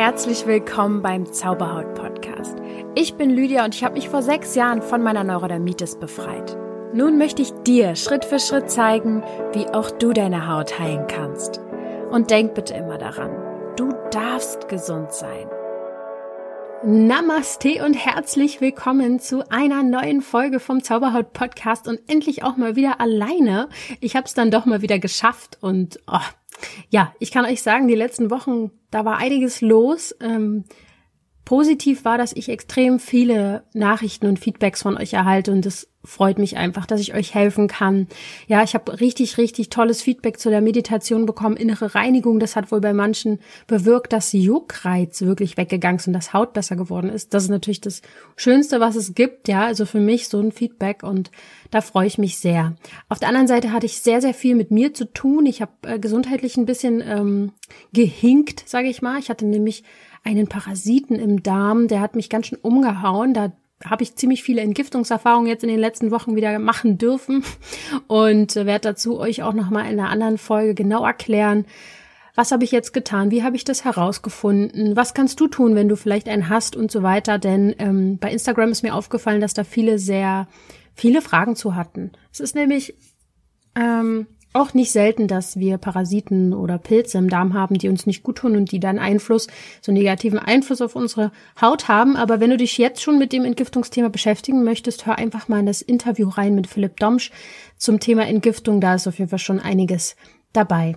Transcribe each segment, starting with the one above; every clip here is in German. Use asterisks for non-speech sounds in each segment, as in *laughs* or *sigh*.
herzlich willkommen beim Zauberhaut Podcast. Ich bin Lydia und ich habe mich vor sechs Jahren von meiner Neurodermitis befreit. Nun möchte ich dir Schritt für Schritt zeigen, wie auch du deine Haut heilen kannst. Und denk bitte immer daran, du darfst gesund sein. Namaste und herzlich willkommen zu einer neuen Folge vom Zauberhaut Podcast und endlich auch mal wieder alleine. Ich habe es dann doch mal wieder geschafft und oh, ja, ich kann euch sagen, die letzten Wochen, da war einiges los. Ähm, positiv war, dass ich extrem viele Nachrichten und Feedbacks von euch erhalte und das freut mich einfach, dass ich euch helfen kann. Ja, ich habe richtig, richtig tolles Feedback zu der Meditation bekommen. Innere Reinigung, das hat wohl bei manchen bewirkt, dass Juckreiz wirklich weggegangen ist und das Haut besser geworden ist. Das ist natürlich das Schönste, was es gibt. Ja, also für mich so ein Feedback und da freue ich mich sehr. Auf der anderen Seite hatte ich sehr, sehr viel mit mir zu tun. Ich habe äh, gesundheitlich ein bisschen ähm, gehinkt, sage ich mal. Ich hatte nämlich einen Parasiten im Darm, der hat mich ganz schön umgehauen. Da habe ich ziemlich viele Entgiftungserfahrungen jetzt in den letzten Wochen wieder machen dürfen und werde dazu euch auch noch mal in einer anderen Folge genau erklären, was habe ich jetzt getan, wie habe ich das herausgefunden, was kannst du tun, wenn du vielleicht einen hast und so weiter. Denn ähm, bei Instagram ist mir aufgefallen, dass da viele sehr viele Fragen zu hatten. Es ist nämlich ähm, auch nicht selten, dass wir Parasiten oder Pilze im Darm haben, die uns nicht gut tun und die dann Einfluss, so negativen Einfluss auf unsere Haut haben. Aber wenn du dich jetzt schon mit dem Entgiftungsthema beschäftigen möchtest, hör einfach mal in das Interview rein mit Philipp Domsch zum Thema Entgiftung. Da ist auf jeden Fall schon einiges dabei.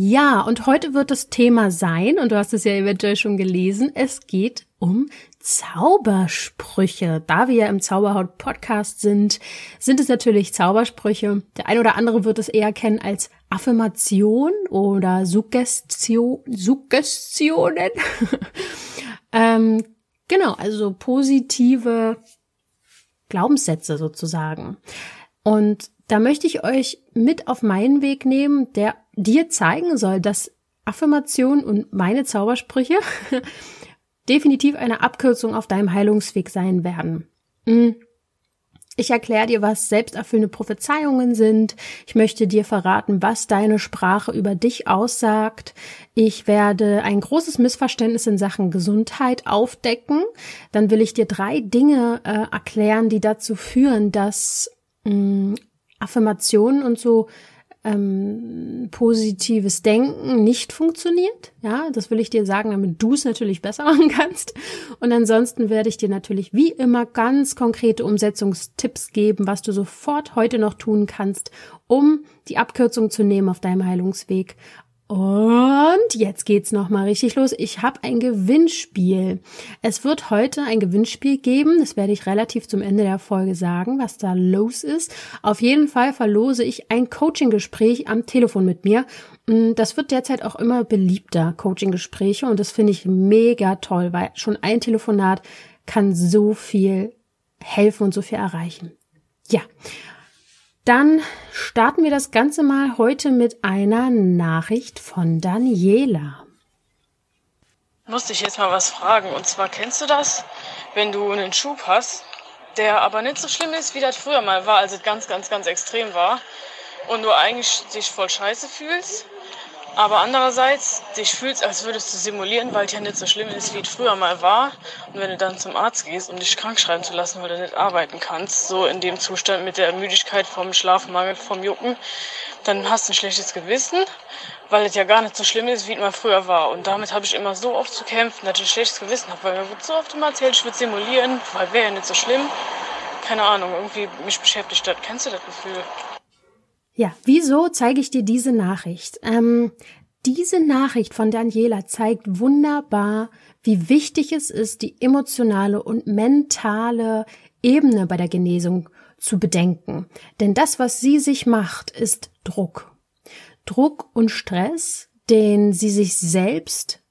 Ja, und heute wird das Thema sein, und du hast es ja eventuell schon gelesen, es geht um Zaubersprüche. Da wir ja im Zauberhaut Podcast sind, sind es natürlich Zaubersprüche. Der eine oder andere wird es eher kennen als Affirmation oder Suggestion, Suggestionen. *laughs* ähm, genau, also positive Glaubenssätze sozusagen. Und da möchte ich euch mit auf meinen Weg nehmen, der dir zeigen soll, dass Affirmation und meine Zaubersprüche *laughs* definitiv eine Abkürzung auf deinem Heilungsweg sein werden. Hm. Ich erkläre dir, was selbsterfüllende Prophezeiungen sind. Ich möchte dir verraten, was deine Sprache über dich aussagt. Ich werde ein großes Missverständnis in Sachen Gesundheit aufdecken. Dann will ich dir drei Dinge äh, erklären, die dazu führen, dass mh, hm, Affirmationen und so ähm, positives Denken nicht funktioniert. Ja, das will ich dir sagen, damit du es natürlich besser *laughs* machen kannst. Und ansonsten werde ich dir natürlich wie immer ganz konkrete Umsetzungstipps geben, was du sofort heute noch tun kannst, um die Abkürzung zu nehmen auf deinem Heilungsweg und jetzt geht's noch mal richtig los. Ich habe ein Gewinnspiel. Es wird heute ein Gewinnspiel geben. Das werde ich relativ zum Ende der Folge sagen, was da los ist. Auf jeden Fall verlose ich ein Coaching-Gespräch am Telefon mit mir. Mm, das wird derzeit auch immer beliebter, Coaching-Gespräche. Und das finde ich mega toll, weil schon ein Telefonat kann so viel helfen und so viel erreichen. Ja. Dann starten wir das Ganze mal heute mit einer Nachricht von Daniela. Muss ich jetzt mal was fragen. Und zwar kennst du das, wenn du einen Schub hast, der aber nicht so schlimm ist, wie das früher mal war, als es ganz, ganz, ganz extrem war. Und du eigentlich dich voll scheiße fühlst aber andererseits, dich fühlst, als würdest du simulieren, weil es ja nicht so schlimm ist, wie es früher mal war. Und wenn du dann zum Arzt gehst, um dich krank schreiben zu lassen, weil du nicht arbeiten kannst, so in dem Zustand mit der Müdigkeit vom Schlafmangel, vom Jucken, dann hast du ein schlechtes Gewissen, weil es ja gar nicht so schlimm ist, wie es mal früher war. Und damit habe ich immer so oft zu kämpfen, dass ich ein schlechtes Gewissen habe, weil mir wird so oft immer erzählt, ich würde simulieren, weil wäre ja nicht so schlimm. Keine Ahnung, irgendwie mich beschäftigt das. Kennst du das Gefühl? Ja, wieso zeige ich dir diese Nachricht? Ähm, diese Nachricht von Daniela zeigt wunderbar, wie wichtig es ist, die emotionale und mentale Ebene bei der Genesung zu bedenken. Denn das, was sie sich macht, ist Druck. Druck und Stress, den sie sich selbst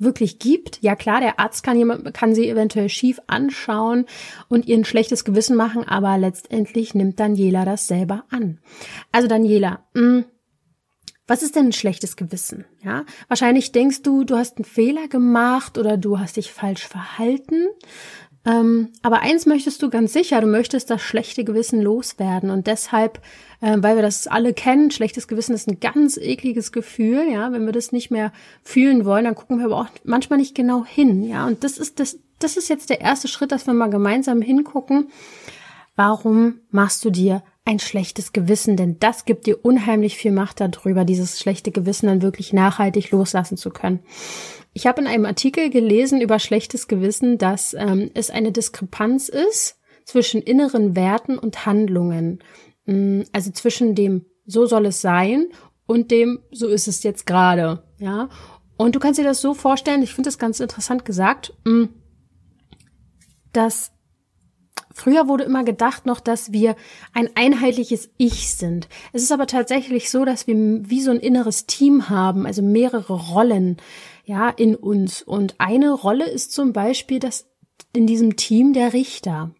wirklich gibt. Ja klar, der Arzt kann jemand, kann sie eventuell schief anschauen und ihr ein schlechtes Gewissen machen, aber letztendlich nimmt Daniela das selber an. Also Daniela, mh, mm, was ist denn ein schlechtes Gewissen? Ja, wahrscheinlich denkst du, du hast einen Fehler gemacht oder du hast dich falsch verhalten. Ähm, aber eins möchtest du ganz sicher, du möchtest das schlechte Gewissen loswerden. Und deshalb, äh, weil wir das alle kennen, schlechtes Gewissen ist ein ganz ekliges Gefühl, ja. Wenn wir das nicht mehr fühlen wollen, dann gucken wir aber auch manchmal nicht genau hin, ja. Und das ist das, das ist jetzt der erste Schritt, dass wir mal gemeinsam hingucken. Warum machst du dir ein schlechtes Gewissen? Denn das gibt dir unheimlich viel Macht darüber, dieses schlechte Gewissen dann wirklich nachhaltig loslassen zu können. Ich habe in einem Artikel gelesen über schlechtes Gewissen, dass ähm, es eine Diskrepanz ist zwischen inneren Werten und Handlungen. Mm, also zwischen dem so soll es sein und dem so ist es jetzt gerade, ja. Und du kannst dir das so vorstellen, ich finde das ganz interessant gesagt, mm, dass Früher wurde immer gedacht noch, dass wir ein einheitliches Ich sind. Es ist aber tatsächlich so, dass wir wie so ein inneres Team haben, also mehrere Rollen ja, in uns. Und eine Rolle ist zum Beispiel das in diesem Team der Richter.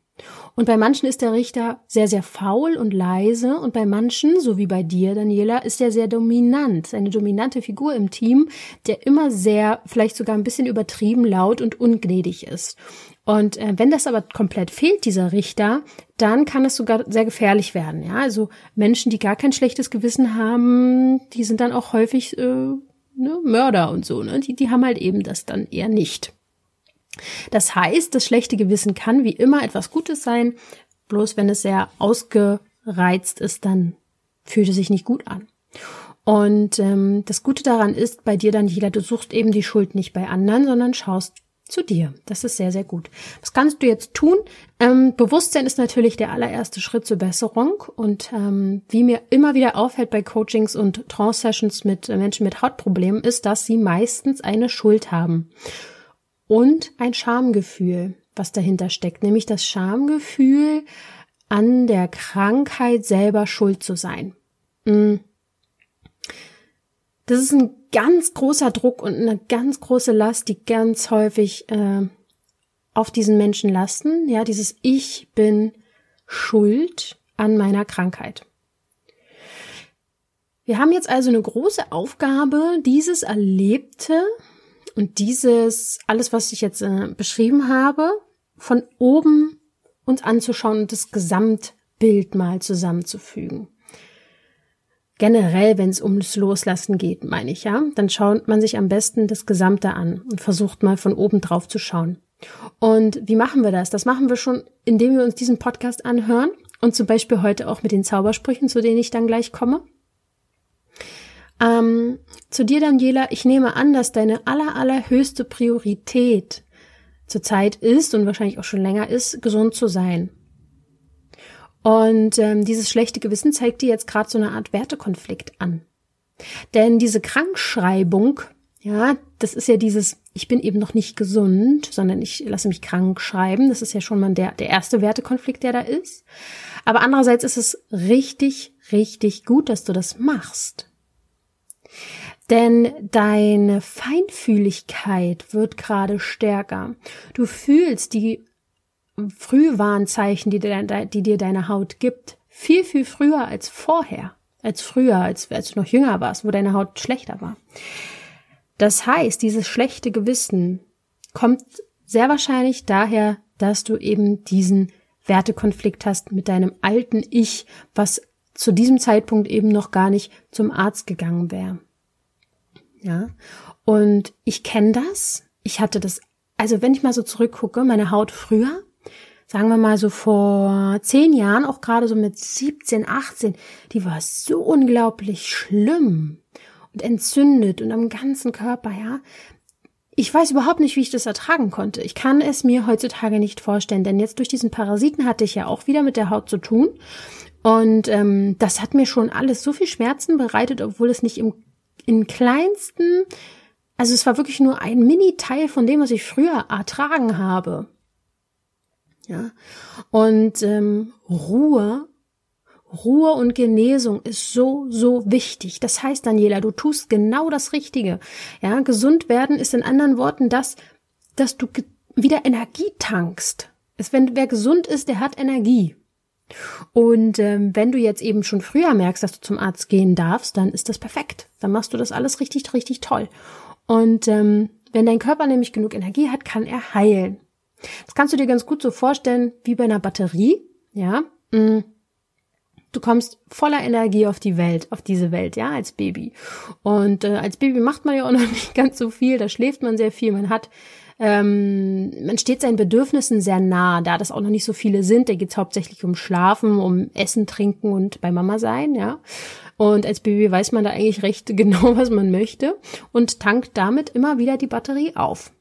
Und bei manchen ist der Richter sehr, sehr faul und leise und bei manchen, so wie bei dir, Daniela, ist er sehr dominant, eine dominante Figur im Team, der immer sehr, vielleicht sogar ein bisschen übertrieben laut und ungnädig ist. Und äh, wenn das aber komplett fehlt, dieser Richter, dann kann es sogar sehr gefährlich werden. Ja, also Menschen, die gar kein schlechtes Gewissen haben, die sind dann auch häufig äh, ne, Mörder und so, ne? Die, die haben halt eben das dann eher nicht. Das heißt, das schlechte Gewissen kann wie immer etwas Gutes sein, bloß wenn es sehr ausgereizt ist, dann fühlt es sich nicht gut an. Und ähm, das Gute daran ist, bei dir dann, jeder, du suchst eben die Schuld nicht bei anderen, sondern schaust zu dir. Das ist sehr, sehr gut. Was kannst du jetzt tun? Ähm, Bewusstsein ist natürlich der allererste Schritt zur Besserung. Und ähm, wie mir immer wieder auffällt bei Coachings und Trance-Sessions mit Menschen mit Hautproblemen, ist, dass sie meistens eine Schuld haben. Und ein Schamgefühl, was dahinter steckt. Nämlich das Schamgefühl, an der Krankheit selber schuld zu sein. Mhm. Das ist ein ganz großer Druck und eine ganz große Last, die ganz häufig äh, auf diesen Menschen lasten. Ja, dieses Ich bin schuld an meiner Krankheit. Wir haben jetzt also eine große Aufgabe, dieses Erlebte und dieses, alles, was ich jetzt äh, beschrieben habe, von oben uns anzuschauen und das Gesamtbild mal zusammenzufügen generell, wenn es ums Loslassen geht, meine ich, ja, dann schaut man sich am besten das Gesamte an und versucht mal von oben drauf zu schauen. Und wie machen wir das? Das machen wir schon, indem wir uns diesen Podcast anhören und zum Beispiel heute auch mit den Zaubersprüchen, zu denen ich dann gleich komme. Ähm, zu dir, Daniela, ich nehme an, dass deine aller, allerhöchste Priorität zurzeit ist und wahrscheinlich auch schon länger ist, gesund zu sein. Und ähm, dieses schlechte Gewissen zeigt dir jetzt gerade so eine Art Wertekonflikt an. Denn diese Krankschreibung, ja, das ist ja dieses, ich bin eben noch nicht gesund, sondern ich lasse mich krank schreiben. Das ist ja schon mal der, der erste Wertekonflikt, der da ist. Aber andererseits ist es richtig, richtig gut, dass du das machst. Denn deine Feinfühligkeit wird gerade stärker. Du fühlst die Frühwarnzeichen, die dir, die dir deine Haut gibt, viel, viel früher als vorher, als früher, als, als du noch jünger warst, wo deine Haut schlechter war. Das heißt, dieses schlechte Gewissen kommt sehr wahrscheinlich daher, dass du eben diesen Wertekonflikt hast mit deinem alten Ich, was zu diesem Zeitpunkt eben noch gar nicht zum Arzt gegangen wäre. Ja. Und ich kenne das. Ich hatte das, also wenn ich mal so zurückgucke, meine Haut früher, sagen wir mal so vor zehn Jahren, auch gerade so mit 17, 18, die war so unglaublich schlimm und entzündet und am ganzen Körper, ja. Ich weiß überhaupt nicht, wie ich das ertragen konnte. Ich kann es mir heutzutage nicht vorstellen, denn jetzt durch diesen Parasiten hatte ich ja auch wieder mit der Haut zu tun. Und ähm, das hat mir schon alles so viel Schmerzen bereitet, obwohl es nicht im, im kleinsten, also es war wirklich nur ein Mini-Teil von dem, was ich früher ertragen habe. Ja. Und ähm, Ruhe, Ruhe und Genesung ist so, so wichtig. Das heißt, Daniela, du tust genau das Richtige. Ja, gesund werden ist in anderen Worten das, dass du wieder Energie tankst. Es, wenn wer gesund ist, der hat Energie. Und ähm, wenn du jetzt eben schon früher merkst, dass du zum Arzt gehen darfst, dann ist das perfekt. Dann machst du das alles richtig, richtig toll. Und ähm, wenn dein Körper nämlich genug Energie hat, kann er heilen. Das kannst du dir ganz gut so vorstellen wie bei einer Batterie, ja. Mm. Du kommst voller Energie auf die Welt, auf diese Welt, ja, als Baby. Und äh, als Baby macht man ja auch *laughs* noch nicht ganz so viel, da schläft man sehr viel, man hat ähm, man steht seinen Bedürfnissen sehr nah, da das auch noch nicht so viele sind. Da geht's hauptsächlich um Schlafen, um Essen, Trinken und bei Mama sein, ja. Und als Baby weiß man da eigentlich recht *laughs* genau, was man möchte und tankt damit immer wieder die Batterie auf.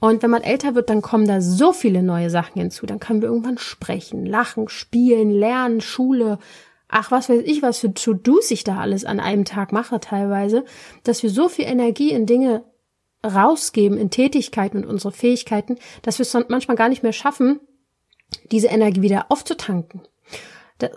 Und wenn man älter wird, dann kommen da so viele neue Sachen hinzu. Dann können wir irgendwann sprechen, lachen, spielen, lernen, Schule. Ach, was weiß ich, was für To-Dos ich da alles an einem Tag mache teilweise, dass wir so viel Energie in Dinge rausgeben, in Tätigkeiten und unsere Fähigkeiten, dass wir es manchmal gar nicht mehr schaffen, diese Energie wieder aufzutanken.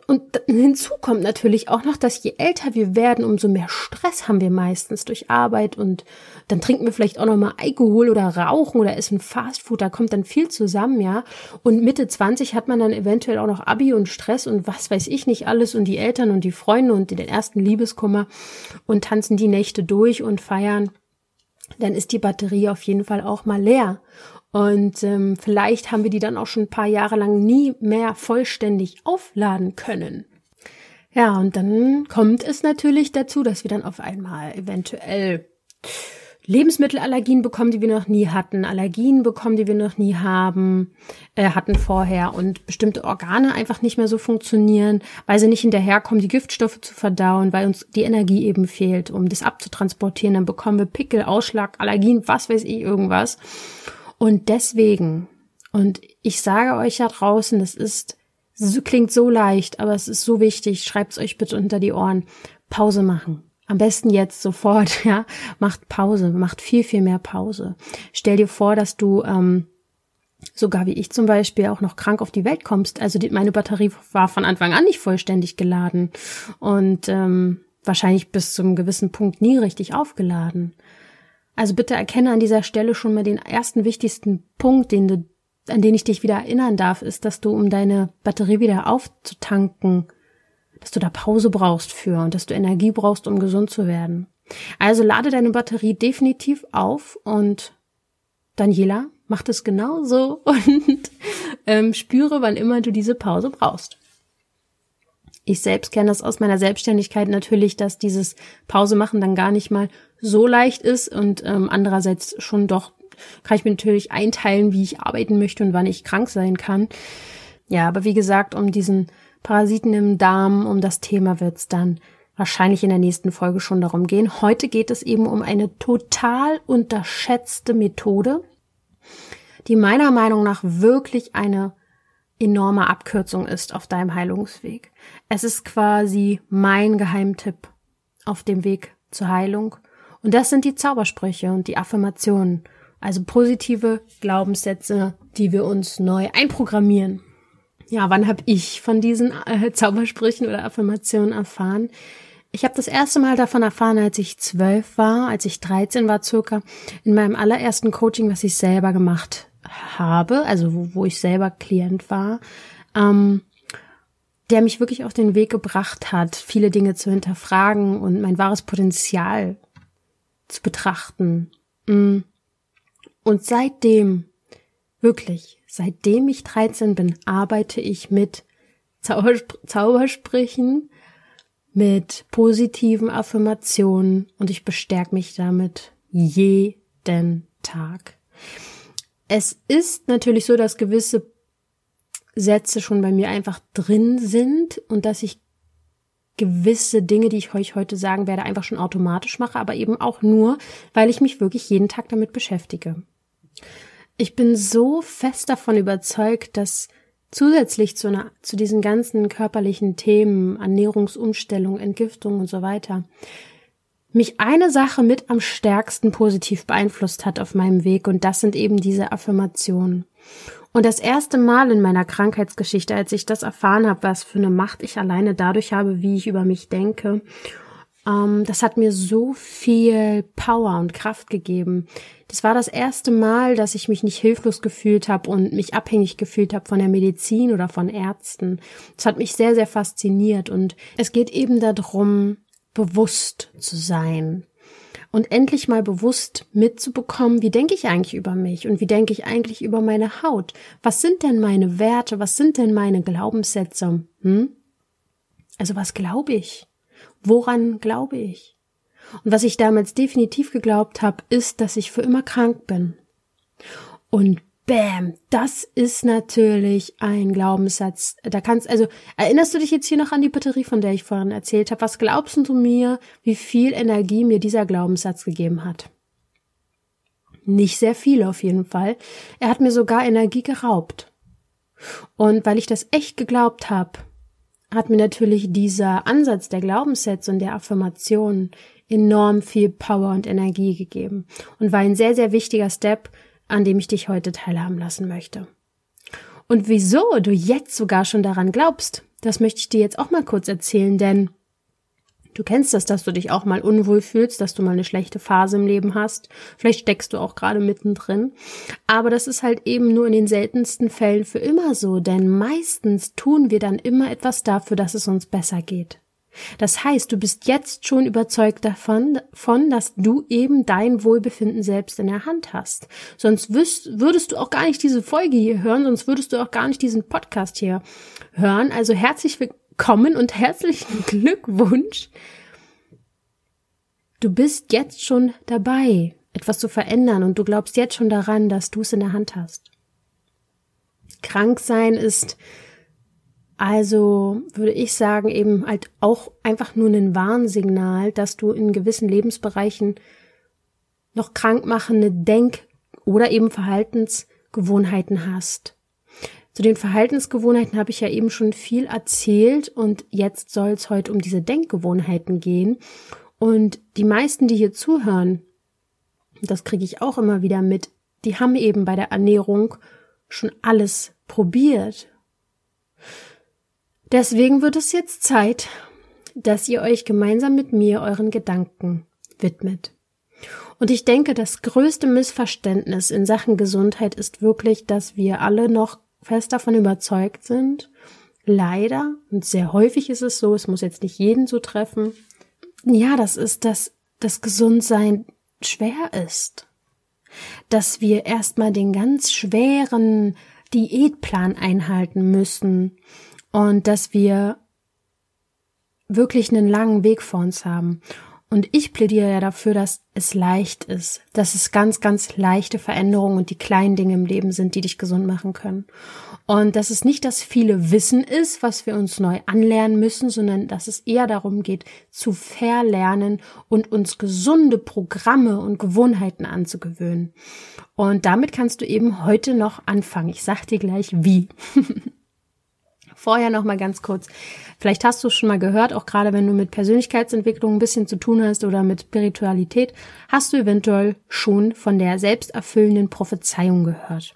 Und hinzu kommt natürlich auch noch, dass je älter wir werden, umso mehr Stress haben wir meistens durch Arbeit und dann trinken wir vielleicht auch noch mal Alkohol oder rauchen oder essen Fastfood, da kommt dann viel zusammen, ja. Und Mitte 20 hat man dann eventuell auch noch Abi und Stress und was weiß ich nicht alles und die Eltern und die Freunde und den ersten Liebeskummer und tanzen die Nächte durch und feiern. Dann ist die Batterie auf jeden Fall auch mal leer. Und ähm, vielleicht haben wir die dann auch schon ein paar Jahre lang nie mehr vollständig aufladen können. Ja, und dann kommt es natürlich dazu, dass wir dann auf einmal eventuell Lebensmittelallergien bekommen, die wir noch nie hatten, Allergien bekommen, die wir noch nie haben, äh, hatten vorher und bestimmte Organe einfach nicht mehr so funktionieren, weil sie nicht hinterherkommen, die Giftstoffe zu verdauen, weil uns die Energie eben fehlt, um das abzutransportieren. Dann bekommen wir Pickel, Ausschlag, Allergien, was weiß ich, irgendwas. Und deswegen, und ich sage euch da draußen, das ist, das klingt so leicht, aber es ist so wichtig, schreibt's euch bitte unter die Ohren. Pause machen. Am besten jetzt sofort, *laughs* ja. Macht Pause, macht viel, viel mehr Pause. Stell dir vor, dass du ähm, sogar wie ich zum Beispiel auch noch krank auf die Welt kommst. Also die, meine Batterie war von Anfang an nicht vollständig geladen und ähm, wahrscheinlich bis zum gewissen Punkt nie richtig aufgeladen. Also bitte erkenne an dieser Stelle schon mal den ersten wichtigsten Punkt, den du, an den ich dich wieder erinnern darf, ist, dass du, um deine Batterie wieder aufzutanken, dass du da Pause brauchst für und dass du Energie brauchst, um gesund zu werden. Also lade deine Batterie definitiv auf und Daniela macht es genauso *laughs* und ähm, spüre, wann immer du diese Pause brauchst. Ich selbst kenne das aus meiner Selbstständigkeit natürlich, dass dieses Pause machen dann gar nicht mal so leicht ist und ähm, andererseits schon doch kann ich mir natürlich einteilen, wie ich arbeiten möchte und wann ich krank sein kann. Ja, aber wie gesagt, um diesen Parasiten im Darm, um das Thema wird's dann wahrscheinlich in der nächsten Folge schon darum gehen. Heute geht es eben um eine total unterschätzte Methode, die meiner Meinung nach wirklich eine enorme Abkürzung ist auf deinem Heilungsweg. Es ist quasi mein Geheimtipp auf dem Weg zur Heilung. Und das sind die Zaubersprüche und die Affirmationen, also positive Glaubenssätze, die wir uns neu einprogrammieren. Ja, wann habe ich von diesen äh, Zaubersprüchen oder Affirmationen erfahren? Ich habe das erste Mal davon erfahren, als ich zwölf war, als ich 13 war circa, in meinem allerersten Coaching, was ich selber gemacht habe, also wo, wo ich selber Klient war, ähm, der mich wirklich auf den Weg gebracht hat, viele Dinge zu hinterfragen und mein wahres Potenzial zu betrachten. Mm. Und seitdem, wirklich, seitdem ich 13 bin, arbeite ich mit Zauberspr Zaubersprüchen, mit positiven Affirmationen und ich bestärke mich damit jeden Tag. Es ist natürlich so, dass gewisse Sätze schon bei mir einfach drin sind und dass ich gewisse Dinge, die ich euch heute sagen werde, einfach schon automatisch mache, aber eben auch nur, weil ich mich wirklich jeden Tag damit beschäftige. Ich bin so fest davon überzeugt, dass zusätzlich zu, einer, zu diesen ganzen körperlichen Themen, Ernährungsumstellung, Entgiftung und so weiter, mich eine Sache mit am stärksten positiv beeinflusst hat auf meinem Weg und das sind eben diese Affirmationen. Und das erste Mal in meiner Krankheitsgeschichte, als ich das erfahren habe, was für eine Macht ich alleine dadurch habe, wie ich über mich denke, ähm, das hat mir so viel Power und Kraft gegeben. Das war das erste Mal, dass ich mich nicht hilflos gefühlt habe und mich abhängig gefühlt habe von der Medizin oder von Ärzten. Das hat mich sehr, sehr fasziniert und es geht eben darum, bewusst zu sein. und endlich mal bewusst mitzubekommen, wie denke ich eigentlich über mich und wie denke ich eigentlich über meine Haut? Was sind denn meine Werte? Was sind denn meine Glaubenssätze? Hm? Also was glaube ich? Woran glaube ich? Und was ich damals definitiv geglaubt habe, ist, dass ich für immer krank bin. Und Bam, das ist natürlich ein Glaubenssatz. Da kannst also erinnerst du dich jetzt hier noch an die Batterie, von der ich vorhin erzählt habe? Was glaubst du mir, wie viel Energie mir dieser Glaubenssatz gegeben hat? Nicht sehr viel auf jeden Fall. Er hat mir sogar Energie geraubt. Und weil ich das echt geglaubt habe, hat mir natürlich dieser Ansatz der Glaubenssätze und der Affirmation enorm viel Power und Energie gegeben und war ein sehr, sehr wichtiger Step, an dem ich dich heute teilhaben lassen möchte. Und wieso du jetzt sogar schon daran glaubst, das möchte ich dir jetzt auch mal kurz erzählen, denn du kennst das, dass du dich auch mal unwohl fühlst, dass du mal eine schlechte Phase im Leben hast. Vielleicht steckst du auch gerade mittendrin. Aber das ist halt eben nur in den seltensten Fällen für immer so, denn meistens tun wir dann immer etwas dafür, dass es uns besser geht. Das heißt, du bist jetzt schon überzeugt davon, von, dass du eben dein Wohlbefinden selbst in der Hand hast. Sonst wüsst, würdest du auch gar nicht diese Folge hier hören, sonst würdest du auch gar nicht diesen Podcast hier hören. Also herzlich willkommen und herzlichen *laughs* Glückwunsch. Du bist jetzt schon dabei, etwas zu verändern und du glaubst jetzt schon daran, dass du es in der Hand hast. Krank sein ist also würde ich sagen, eben halt auch einfach nur ein Warnsignal, dass du in gewissen Lebensbereichen noch krankmachende Denk- oder eben Verhaltensgewohnheiten hast. Zu den Verhaltensgewohnheiten habe ich ja eben schon viel erzählt und jetzt soll es heute um diese Denkgewohnheiten gehen. Und die meisten, die hier zuhören, das kriege ich auch immer wieder mit, die haben eben bei der Ernährung schon alles probiert Deswegen wird es jetzt Zeit, dass ihr euch gemeinsam mit mir euren Gedanken widmet. Und ich denke, das größte Missverständnis in Sachen Gesundheit ist wirklich, dass wir alle noch fest davon überzeugt sind, leider, und sehr häufig ist es so, es muss jetzt nicht jeden so treffen, ja, das ist, dass das Gesundsein schwer ist. Dass wir erstmal den ganz schweren Diätplan einhalten müssen und dass wir wirklich einen langen Weg vor uns haben. Und ich plädiere ja dafür, dass es leicht ist, dass es ganz, ganz leichte Veränderungen und die kleinen Dinge im Leben sind, die dich gesund machen können. Und dass es nicht das viele Wissen ist, was wir uns neu anlernen müssen, sondern dass es eher darum geht, zu verlernen und uns gesunde Programme und Gewohnheiten anzugewöhnen. Und damit kannst du eben heute noch anfangen. Ich sag dir gleich wie. *laughs* vorher noch mal ganz kurz. Vielleicht hast du es schon mal gehört, auch gerade wenn du mit Persönlichkeitsentwicklung ein bisschen zu tun hast oder mit Spiritualität, hast du eventuell schon von der selbsterfüllenden Prophezeiung gehört.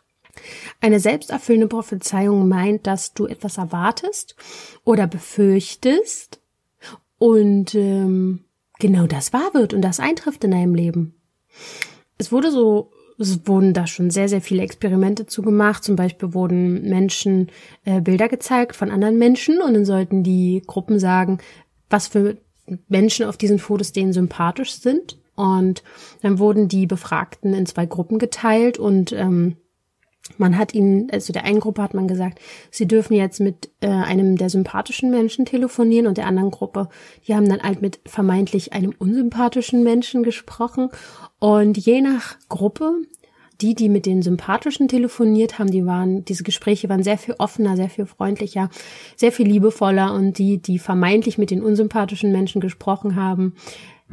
Eine selbsterfüllende Prophezeiung meint, dass du etwas erwartest oder befürchtest und ähm, genau das wahr wird und das eintrifft in deinem Leben. Es wurde so es wurden da schon sehr, sehr viele Experimente zugemacht. Zum Beispiel wurden Menschen äh, Bilder gezeigt von anderen Menschen und dann sollten die Gruppen sagen, was für Menschen auf diesen Fotos denen sympathisch sind. Und dann wurden die Befragten in zwei Gruppen geteilt und ähm, man hat ihnen, also der einen Gruppe hat man gesagt, sie dürfen jetzt mit äh, einem der sympathischen Menschen telefonieren und der anderen Gruppe, die haben dann halt mit vermeintlich einem unsympathischen Menschen gesprochen. Und je nach Gruppe, die, die mit den sympathischen telefoniert haben, die waren, diese Gespräche waren sehr viel offener, sehr viel freundlicher, sehr viel liebevoller und die, die vermeintlich mit den unsympathischen Menschen gesprochen haben,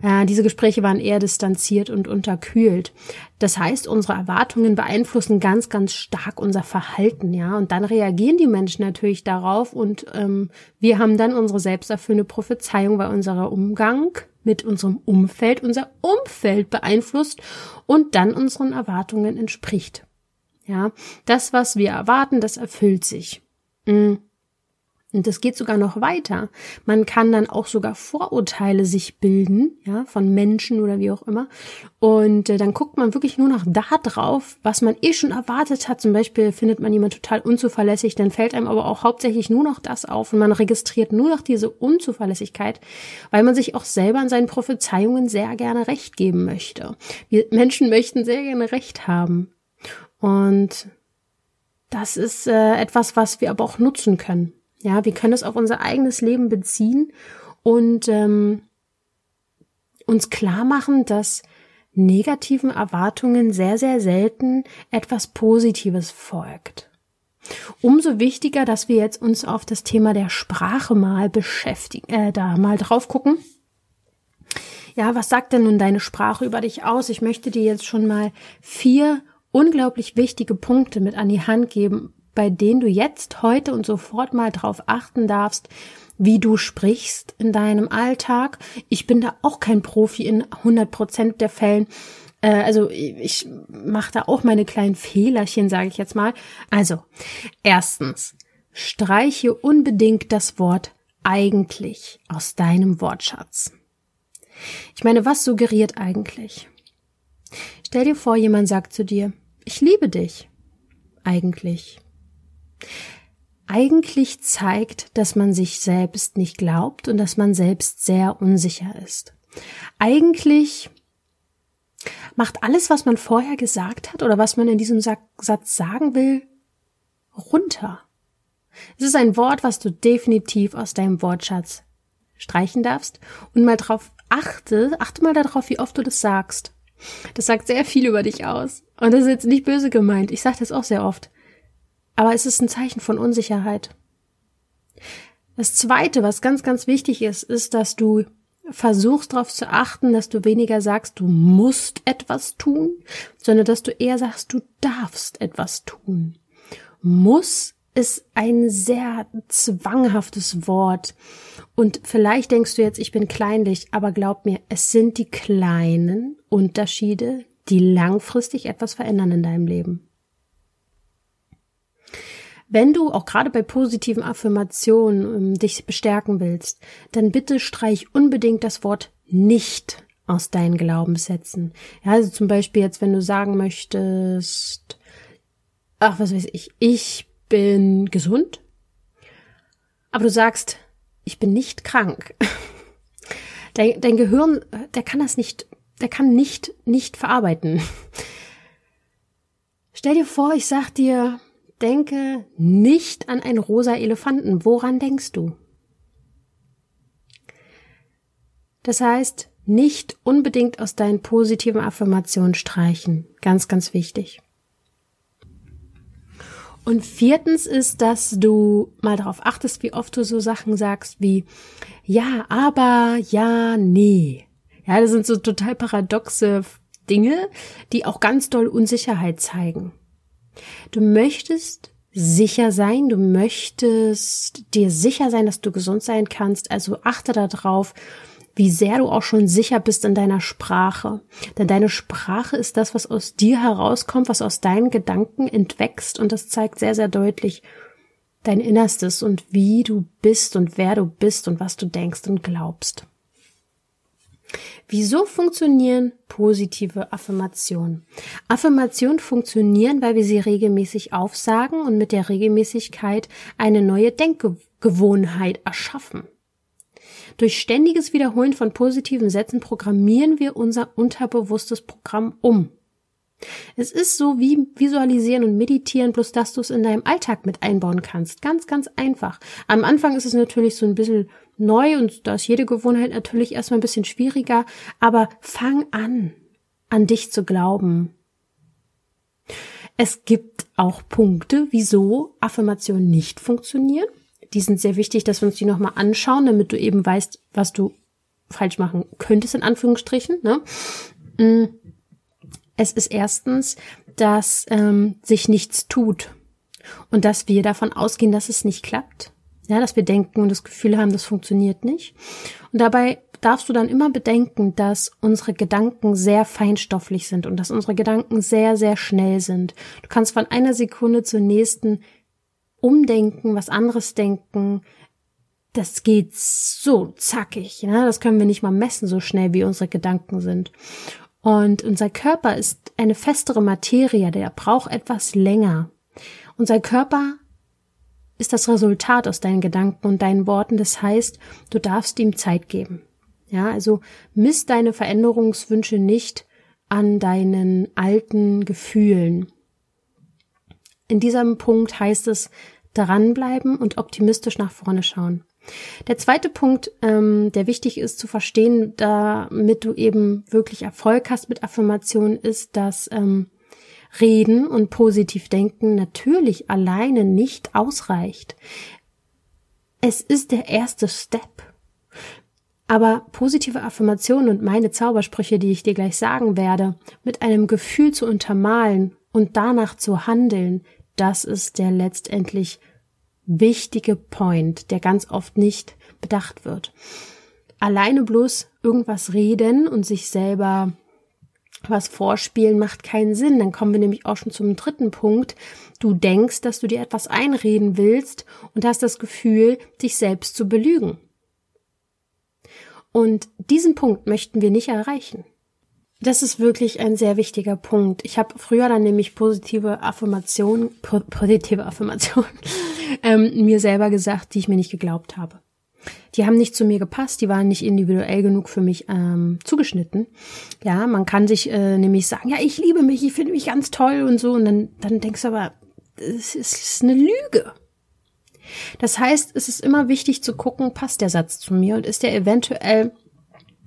äh, diese Gespräche waren eher distanziert und unterkühlt. Das heißt, unsere Erwartungen beeinflussen ganz, ganz stark unser Verhalten, ja. Und dann reagieren die Menschen natürlich darauf und ähm, wir haben dann unsere selbsterfüllende Prophezeiung, weil unser Umgang mit unserem Umfeld, unser Umfeld beeinflusst und dann unseren Erwartungen entspricht. Ja, das, was wir erwarten, das erfüllt sich. Mhm. Und das geht sogar noch weiter. Man kann dann auch sogar Vorurteile sich bilden, ja, von Menschen oder wie auch immer. Und äh, dann guckt man wirklich nur noch da drauf, was man eh schon erwartet hat. Zum Beispiel findet man jemand total unzuverlässig, dann fällt einem aber auch hauptsächlich nur noch das auf und man registriert nur noch diese Unzuverlässigkeit, weil man sich auch selber an seinen Prophezeiungen sehr gerne Recht geben möchte. Wir Menschen möchten sehr gerne Recht haben. Und das ist äh, etwas, was wir aber auch nutzen können. Ja, wir können es auf unser eigenes Leben beziehen und ähm, uns klar machen, dass negativen Erwartungen sehr, sehr selten etwas Positives folgt. Umso wichtiger, dass wir jetzt uns auf das Thema der Sprache mal beschäftigen, äh, da mal drauf gucken. Ja, was sagt denn nun deine Sprache über dich aus? Ich möchte dir jetzt schon mal vier unglaublich wichtige Punkte mit an die Hand geben, bei denen du jetzt, heute und sofort mal drauf achten darfst, wie du sprichst in deinem Alltag. Ich bin da auch kein Profi in 100 Prozent der Fällen. Äh, also ich mache da auch meine kleinen Fehlerchen, sage ich jetzt mal. Also, erstens, streiche unbedingt das Wort eigentlich aus deinem Wortschatz. Ich meine, was suggeriert eigentlich? Stell dir vor, jemand sagt zu dir, ich liebe dich. Eigentlich. Eigentlich zeigt, dass man sich selbst nicht glaubt und dass man selbst sehr unsicher ist. Eigentlich macht alles, was man vorher gesagt hat oder was man in diesem Satz sagen will, runter. Es ist ein Wort, was du definitiv aus deinem Wortschatz streichen darfst und mal drauf achte, achte mal darauf, wie oft du das sagst. Das sagt sehr viel über dich aus. Und das ist jetzt nicht böse gemeint. Ich sage das auch sehr oft. Aber es ist ein Zeichen von Unsicherheit. Das zweite, was ganz, ganz wichtig ist, ist, dass du versuchst darauf zu achten, dass du weniger sagst, du musst etwas tun, sondern dass du eher sagst, du darfst etwas tun. Muss ist ein sehr zwanghaftes Wort. Und vielleicht denkst du jetzt, ich bin kleinlich, aber glaub mir, es sind die kleinen Unterschiede, die langfristig etwas verändern in deinem Leben. Wenn du auch gerade bei positiven Affirmationen ähm, dich bestärken willst, dann bitte streich unbedingt das Wort nicht aus deinen Glaubenssätzen. Ja, also zum Beispiel jetzt, wenn du sagen möchtest, ach, was weiß ich, ich bin gesund, aber du sagst, ich bin nicht krank. *laughs* Dein, dein Gehirn, der kann das nicht, der kann nicht, nicht verarbeiten. *laughs* Stell dir vor, ich sag dir, denke nicht an einen rosa Elefanten. Woran denkst du? Das heißt, nicht unbedingt aus deinen positiven Affirmationen streichen. Ganz, ganz wichtig. Und viertens ist, dass du mal darauf achtest, wie oft du so Sachen sagst wie ja, aber, ja, nee. Ja, das sind so total paradoxe Dinge, die auch ganz doll Unsicherheit zeigen. Du möchtest sicher sein, du möchtest dir sicher sein, dass du gesund sein kannst, also achte darauf, wie sehr du auch schon sicher bist in deiner Sprache. Denn deine Sprache ist das, was aus dir herauskommt, was aus deinen Gedanken entwächst und das zeigt sehr, sehr deutlich dein Innerstes und wie du bist und wer du bist und was du denkst und glaubst. Wieso funktionieren positive Affirmationen? Affirmationen funktionieren, weil wir sie regelmäßig aufsagen und mit der Regelmäßigkeit eine neue Denkgewohnheit erschaffen. Durch ständiges Wiederholen von positiven Sätzen programmieren wir unser unterbewusstes Programm um. Es ist so wie Visualisieren und Meditieren, bloß dass du es in deinem Alltag mit einbauen kannst. Ganz, ganz einfach. Am Anfang ist es natürlich so ein bisschen neu und da ist jede Gewohnheit natürlich erstmal ein bisschen schwieriger, aber fang an, an dich zu glauben. Es gibt auch Punkte, wieso Affirmationen nicht funktionieren. Die sind sehr wichtig, dass wir uns die nochmal anschauen, damit du eben weißt, was du falsch machen könntest, in Anführungsstrichen. Ne? Es ist erstens, dass ähm, sich nichts tut und dass wir davon ausgehen, dass es nicht klappt. Ja, dass wir denken und das Gefühl haben, das funktioniert nicht. Und dabei darfst du dann immer bedenken, dass unsere Gedanken sehr feinstofflich sind und dass unsere Gedanken sehr, sehr schnell sind. Du kannst von einer Sekunde zur nächsten umdenken, was anderes denken, das geht so zackig. Ne? Das können wir nicht mal messen, so schnell wie unsere Gedanken sind. Und unser Körper ist eine festere Materie, der braucht etwas länger. Unser Körper ist das Resultat aus deinen Gedanken und deinen Worten. Das heißt, du darfst ihm Zeit geben. Ja, also misst deine Veränderungswünsche nicht an deinen alten Gefühlen. In diesem Punkt heißt es dranbleiben und optimistisch nach vorne schauen. Der zweite Punkt, ähm, der wichtig ist zu verstehen, damit du eben wirklich Erfolg hast mit Affirmationen, ist, dass ähm, Reden und positiv denken natürlich alleine nicht ausreicht. Es ist der erste Step. Aber positive Affirmationen und meine Zaubersprüche, die ich dir gleich sagen werde, mit einem Gefühl zu untermalen und danach zu handeln, das ist der letztendlich wichtige Point, der ganz oft nicht bedacht wird. Alleine bloß irgendwas reden und sich selber was vorspielen macht keinen Sinn. Dann kommen wir nämlich auch schon zum dritten Punkt. Du denkst, dass du dir etwas einreden willst und hast das Gefühl, dich selbst zu belügen. Und diesen Punkt möchten wir nicht erreichen. Das ist wirklich ein sehr wichtiger Punkt. Ich habe früher dann nämlich positive Affirmationen, positive Affirmationen *laughs* ähm, mir selber gesagt, die ich mir nicht geglaubt habe. Die haben nicht zu mir gepasst, die waren nicht individuell genug für mich ähm, zugeschnitten. Ja, man kann sich äh, nämlich sagen, ja, ich liebe mich, ich finde mich ganz toll und so, und dann, dann denkst du aber, es ist eine Lüge. Das heißt, es ist immer wichtig zu gucken, passt der Satz zu mir und ist der eventuell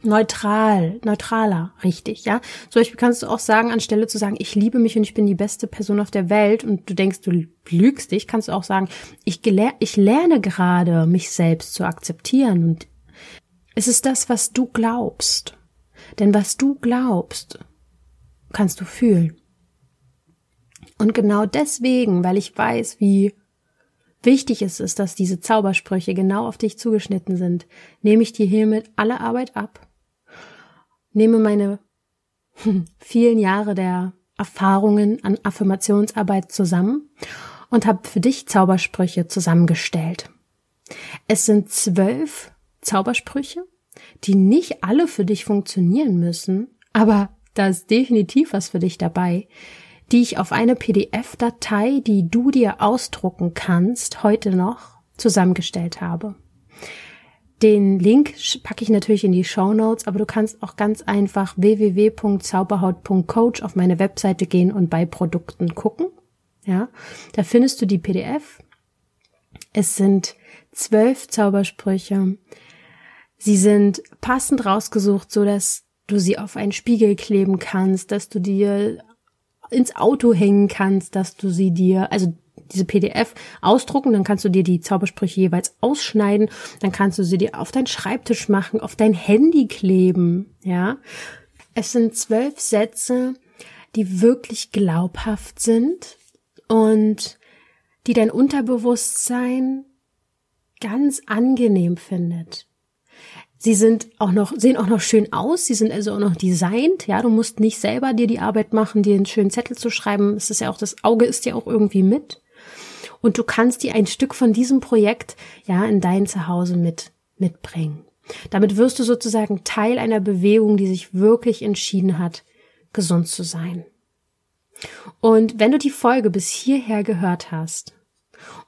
neutral, neutraler, richtig, ja. Zum Beispiel kannst du auch sagen, anstelle zu sagen, ich liebe mich und ich bin die beste Person auf der Welt und du denkst, du lügst dich, kannst du auch sagen, ich, ich lerne gerade, mich selbst zu akzeptieren und es ist das, was du glaubst. Denn was du glaubst, kannst du fühlen. Und genau deswegen, weil ich weiß, wie wichtig es ist, dass diese Zaubersprüche genau auf dich zugeschnitten sind, nehme ich dir hiermit alle Arbeit ab nehme meine *laughs* vielen Jahre der Erfahrungen an Affirmationsarbeit zusammen und habe für dich Zaubersprüche zusammengestellt. Es sind zwölf Zaubersprüche, die nicht alle für dich funktionieren müssen, aber da ist definitiv was für dich dabei, die ich auf eine PDF-Datei, die du dir ausdrucken kannst, heute noch zusammengestellt habe. Den Link packe ich natürlich in die Show Notes, aber du kannst auch ganz einfach www.zauberhaut.coach auf meine Webseite gehen und bei Produkten gucken. Ja, da findest du die PDF. Es sind zwölf Zaubersprüche. Sie sind passend rausgesucht, so dass du sie auf einen Spiegel kleben kannst, dass du dir ins Auto hängen kannst, dass du sie dir, also diese PDF ausdrucken, dann kannst du dir die Zaubersprüche jeweils ausschneiden, dann kannst du sie dir auf deinen Schreibtisch machen, auf dein Handy kleben, ja. Es sind zwölf Sätze, die wirklich glaubhaft sind und die dein Unterbewusstsein ganz angenehm findet. Sie sind auch noch, sehen auch noch schön aus. Sie sind also auch noch designt. Ja, du musst nicht selber dir die Arbeit machen, dir einen schönen Zettel zu schreiben. Es ist ja auch, das Auge ist ja auch irgendwie mit und du kannst dir ein Stück von diesem Projekt ja in dein Zuhause mit mitbringen. Damit wirst du sozusagen Teil einer Bewegung, die sich wirklich entschieden hat, gesund zu sein. Und wenn du die Folge bis hierher gehört hast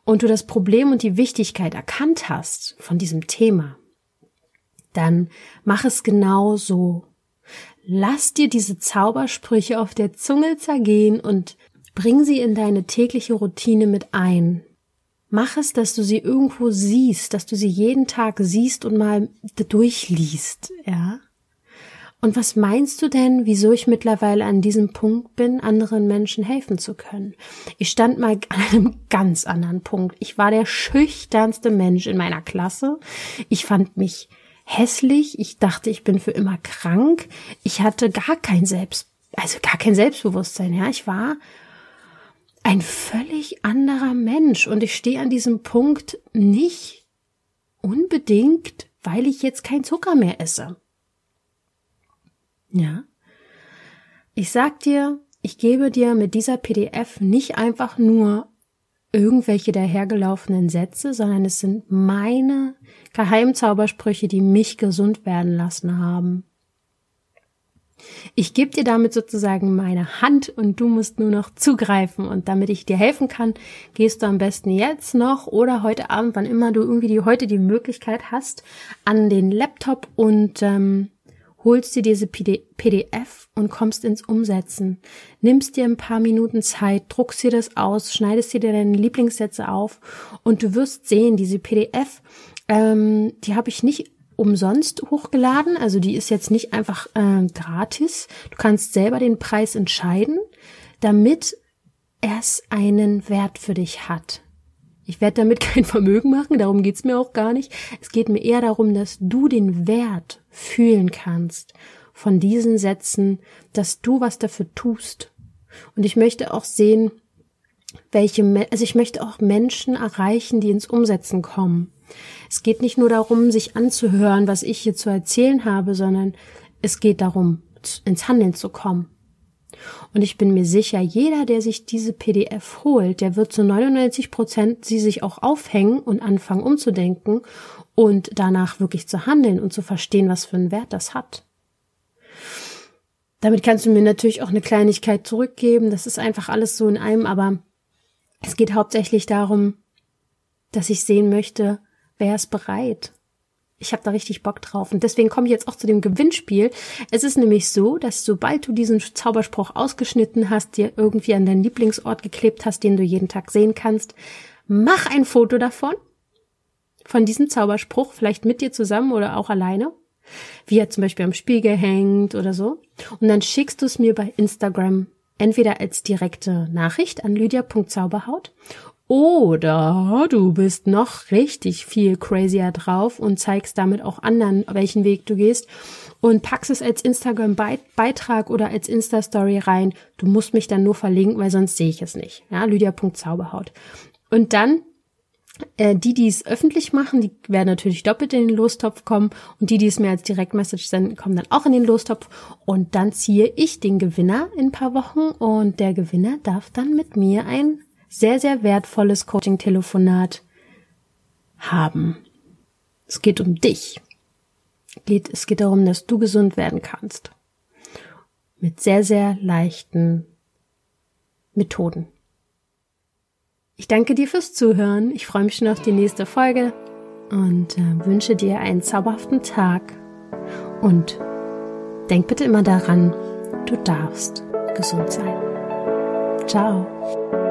und du das Problem und die Wichtigkeit erkannt hast von diesem Thema, dann mach es genau so. Lass dir diese Zaubersprüche auf der Zunge zergehen und Bring sie in deine tägliche Routine mit ein. Mach es, dass du sie irgendwo siehst, dass du sie jeden Tag siehst und mal durchliest, ja. Und was meinst du denn, wieso ich mittlerweile an diesem Punkt bin, anderen Menschen helfen zu können? Ich stand mal an einem ganz anderen Punkt. Ich war der schüchternste Mensch in meiner Klasse. Ich fand mich hässlich. Ich dachte, ich bin für immer krank. Ich hatte gar kein Selbst, also gar kein Selbstbewusstsein, ja. Ich war ein völlig anderer Mensch. Und ich stehe an diesem Punkt nicht unbedingt, weil ich jetzt kein Zucker mehr esse. Ja. Ich sag dir, ich gebe dir mit dieser PDF nicht einfach nur irgendwelche dahergelaufenen Sätze, sondern es sind meine Geheimzaubersprüche, die mich gesund werden lassen haben. Ich gebe dir damit sozusagen meine Hand und du musst nur noch zugreifen. Und damit ich dir helfen kann, gehst du am besten jetzt noch oder heute Abend, wann immer du irgendwie die, heute die Möglichkeit hast, an den Laptop und ähm, holst dir diese PDF und kommst ins Umsetzen. Nimmst dir ein paar Minuten Zeit, druckst dir das aus, schneidest dir deine Lieblingssätze auf und du wirst sehen, diese PDF, ähm, die habe ich nicht umsonst hochgeladen. Also die ist jetzt nicht einfach äh, gratis. Du kannst selber den Preis entscheiden, damit es einen Wert für dich hat. Ich werde damit *laughs* kein Vermögen machen, darum geht's mir auch gar nicht. Es geht mir eher darum, dass du den Wert fühlen kannst von diesen Sätzen, dass du was dafür tust. Und ich möchte auch sehen, welche, also ich möchte auch Menschen erreichen, die ins Umsetzen kommen. Es geht nicht nur darum, sich anzuhören, was ich hier zu erzählen habe, sondern es geht darum, ins Handeln zu kommen. Und ich bin mir sicher, jeder, der sich diese PDF holt, der wird zu 99 Prozent sie sich auch aufhängen und anfangen umzudenken und danach wirklich zu handeln und zu verstehen, was für einen Wert das hat. Damit kannst du mir natürlich auch eine Kleinigkeit zurückgeben. Das ist einfach alles so in einem, aber es geht hauptsächlich darum, dass ich sehen möchte, wer ist bereit? Ich habe da richtig Bock drauf. Und deswegen komme ich jetzt auch zu dem Gewinnspiel. Es ist nämlich so, dass sobald du diesen Zauberspruch ausgeschnitten hast, dir irgendwie an deinen Lieblingsort geklebt hast, den du jeden Tag sehen kannst, mach ein Foto davon, von diesem Zauberspruch, vielleicht mit dir zusammen oder auch alleine, wie er zum Beispiel am Spiegel hängt oder so. Und dann schickst du es mir bei Instagram entweder als direkte Nachricht an lydia.zauberhaut oder du bist noch richtig viel crazier drauf und zeigst damit auch anderen, welchen Weg du gehst und packst es als Instagram-Beitrag oder als Insta-Story rein. Du musst mich dann nur verlinken, weil sonst sehe ich es nicht. Ja, lydia.zauberhaut. Und dann äh, die, die es öffentlich machen, die werden natürlich doppelt in den Lostopf kommen und die, die es mir als Direktmessage senden, kommen dann auch in den Lostopf und dann ziehe ich den Gewinner in ein paar Wochen und der Gewinner darf dann mit mir ein sehr, sehr wertvolles Coaching-Telefonat haben. Es geht um dich. Es geht darum, dass du gesund werden kannst. Mit sehr, sehr leichten Methoden. Ich danke dir fürs Zuhören. Ich freue mich schon auf die nächste Folge und äh, wünsche dir einen zauberhaften Tag. Und denk bitte immer daran, du darfst gesund sein. Ciao.